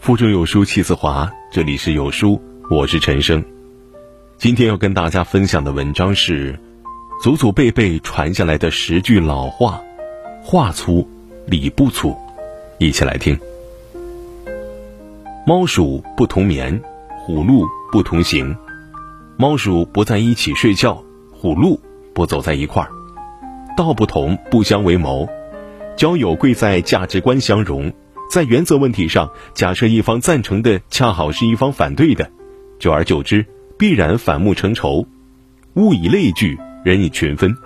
腹中有书气自华，这里是有书，我是陈生。今天要跟大家分享的文章是祖祖辈辈传下来的十句老话，话粗理不粗，一起来听。猫鼠不同眠，虎鹿不同行。猫鼠不在一起睡觉，虎鹿不走在一块儿。道不同不相为谋，交友贵在价值观相融。在原则问题上，假设一方赞成的恰好是一方反对的，久而久之必然反目成仇。物以类聚，人以群分，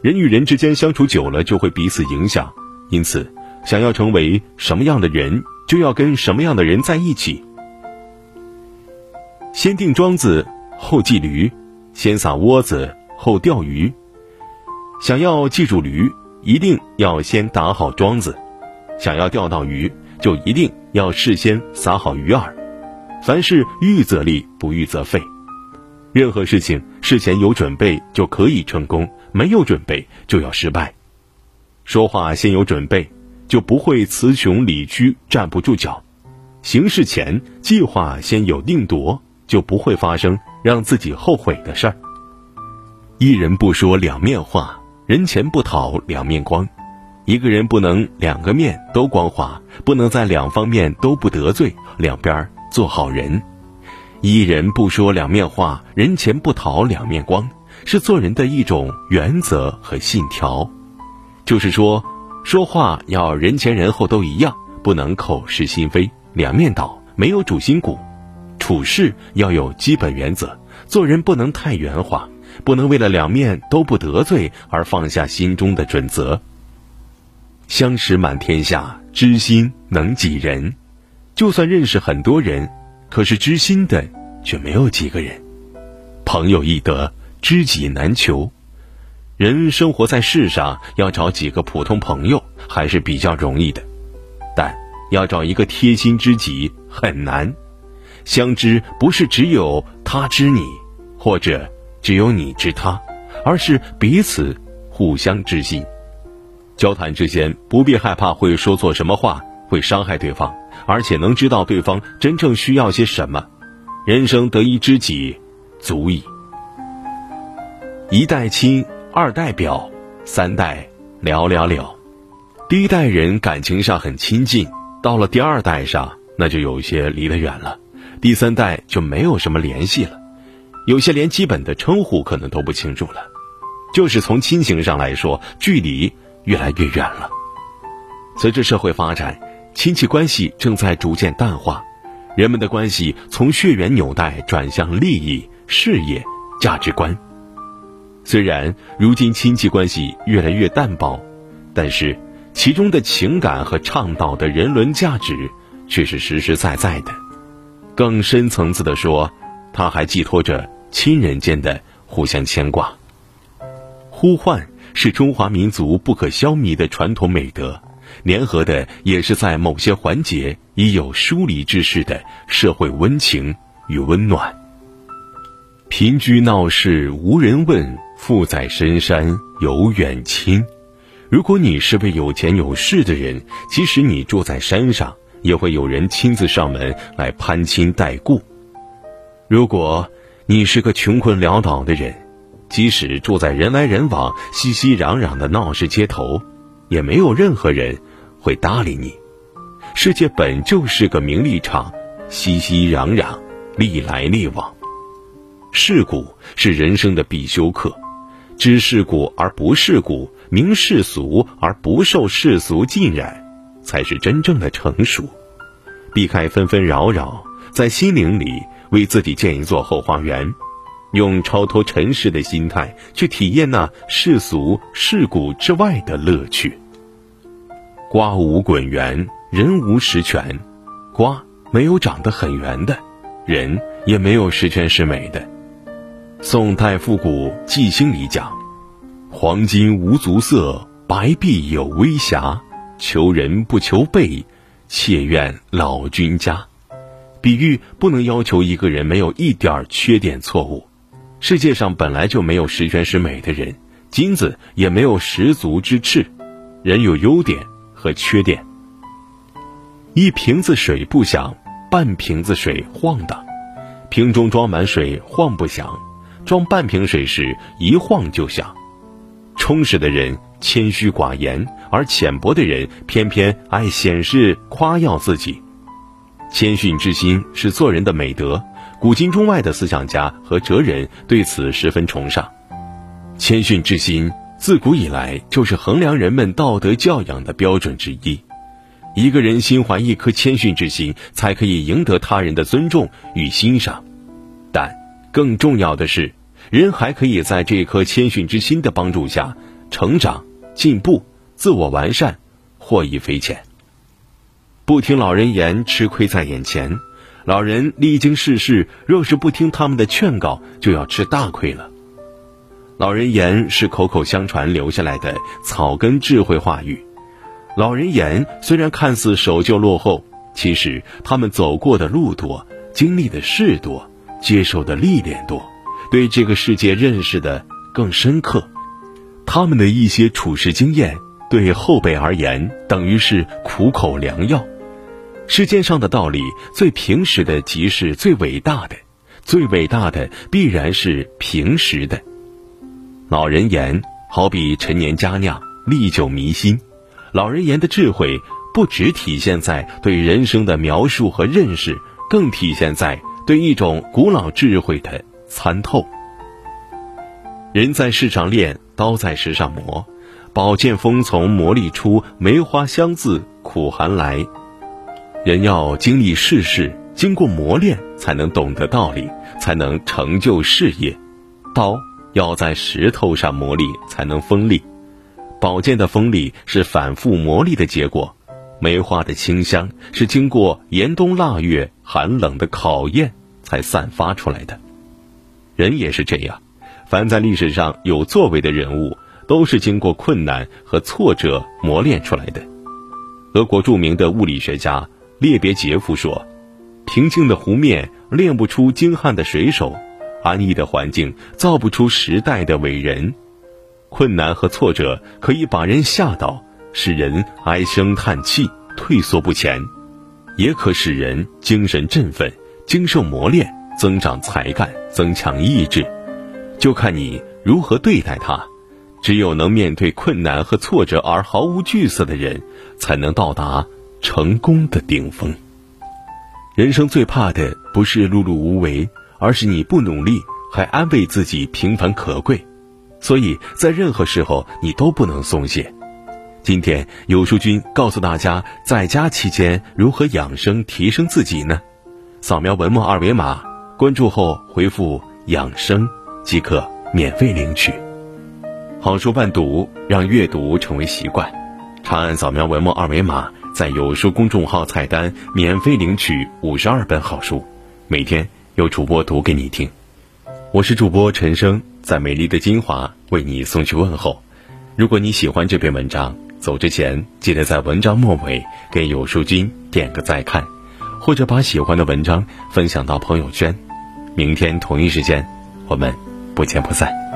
人与人之间相处久了就会彼此影响。因此，想要成为什么样的人，就要跟什么样的人在一起。先定桩子后系驴，先撒窝子后钓鱼。想要记住驴，一定要先打好桩子。想要钓到鱼，就一定要事先撒好鱼饵。凡事预则立，不预则废。任何事情事前有准备就可以成功，没有准备就要失败。说话先有准备，就不会词穷理屈，站不住脚。行事前计划先有定夺，就不会发生让自己后悔的事儿。一人不说两面话，人前不讨两面光。一个人不能两个面都光滑，不能在两方面都不得罪，两边做好人。一人不说两面话，人前不讨两面光，是做人的一种原则和信条。就是说，说话要人前人后都一样，不能口是心非，两面倒，没有主心骨。处事要有基本原则，做人不能太圆滑，不能为了两面都不得罪而放下心中的准则。相识满天下，知心能几人？就算认识很多人，可是知心的却没有几个人。朋友易得，知己难求。人生活在世上，要找几个普通朋友还是比较容易的，但要找一个贴心知己很难。相知不是只有他知你，或者只有你知他，而是彼此互相知心。交谈之间不必害怕会说错什么话，会伤害对方，而且能知道对方真正需要些什么。人生得一知己，足矣。一代亲，二代表，三代了了了。第一代人感情上很亲近，到了第二代上，那就有些离得远了，第三代就没有什么联系了，有些连基本的称呼可能都不清楚了。就是从亲情上来说，距离。越来越远了。随着社会发展，亲戚关系正在逐渐淡化，人们的关系从血缘纽带转向利益、事业、价值观。虽然如今亲戚关系越来越淡薄，但是其中的情感和倡导的人伦价值却是实实在在的。更深层次的说，它还寄托着亲人间的互相牵挂。呼唤。是中华民族不可消弭的传统美德，粘合的也是在某些环节已有疏离之势的社会温情与温暖。贫居闹市无人问，富在深山有远亲。如果你是位有钱有势的人，即使你住在山上，也会有人亲自上门来攀亲带故；如果你是个穷困潦倒的人，即使住在人来人往、熙熙攘攘的闹市街头，也没有任何人会搭理你。世界本就是个名利场，熙熙攘攘，利来利往。世故是人生的必修课，知世故而不世故，明世俗而不受世俗浸染，才是真正的成熟。避开纷纷扰扰，在心灵里为自己建一座后花园。用超脱尘世的心态去体验那世俗世故之外的乐趣。瓜无滚圆，人无十全。瓜没有长得很圆的，人也没有十全十美的。宋代复古记兴里讲：“黄金无足色，白璧有微瑕。求人不求备，妾愿老君家。”比喻不能要求一个人没有一点缺点错误。世界上本来就没有十全十美的人，金子也没有十足之赤，人有优点和缺点。一瓶子水不响，半瓶子水晃荡，瓶中装满水晃不响，装半瓶水时一晃就响。充实的人谦虚寡言，而浅薄的人偏偏爱显示夸耀自己。谦逊之心是做人的美德，古今中外的思想家和哲人对此十分崇尚。谦逊之心自古以来就是衡量人们道德教养的标准之一。一个人心怀一颗谦逊之心，才可以赢得他人的尊重与欣赏。但更重要的是，人还可以在这颗谦逊之心的帮助下成长、进步、自我完善，获益匪浅。不听老人言，吃亏在眼前。老人历经世事，若是不听他们的劝告，就要吃大亏了。老人言是口口相传留下来的草根智慧话语。老人言虽然看似守旧落后，其实他们走过的路多，经历的事多，接受的历练多，对这个世界认识的更深刻。他们的一些处事经验，对后辈而言，等于是苦口良药。世间上的道理，最平实的即是最伟大的，最伟大的必然是平实的。老人言好比陈年佳酿，历久弥新。老人言的智慧，不只体现在对人生的描述和认识，更体现在对一种古老智慧的参透。人在世上练，刀在石上磨，宝剑锋从磨砺出，梅花香自苦寒来。人要经历世事，经过磨练，才能懂得道理，才能成就事业。刀要在石头上磨砺，才能锋利；宝剑的锋利是反复磨砺的结果；梅花的清香是经过严冬腊月寒冷的考验才散发出来的。人也是这样，凡在历史上有作为的人物，都是经过困难和挫折磨练出来的。俄国著名的物理学家。列别杰夫说：“平静的湖面练不出精悍的水手，安逸的环境造不出时代的伟人。困难和挫折可以把人吓倒，使人唉声叹气、退缩不前；也可使人精神振奋、经受磨练、增长才干、增强意志。就看你如何对待它。只有能面对困难和挫折而毫无惧色的人，才能到达。”成功的顶峰。人生最怕的不是碌碌无为，而是你不努力还安慰自己平凡可贵。所以在任何时候你都不能松懈。今天有书君告诉大家，在家期间如何养生提升自己呢？扫描文末二维码，关注后回复“养生”即可免费领取。好书伴读，让阅读成为习惯。长按扫描文末二维码。在有书公众号菜单免费领取五十二本好书，每天有主播读给你听。我是主播陈生，在美丽的金华为你送去问候。如果你喜欢这篇文章，走之前记得在文章末尾给有书君点个再看，或者把喜欢的文章分享到朋友圈。明天同一时间，我们不见不散。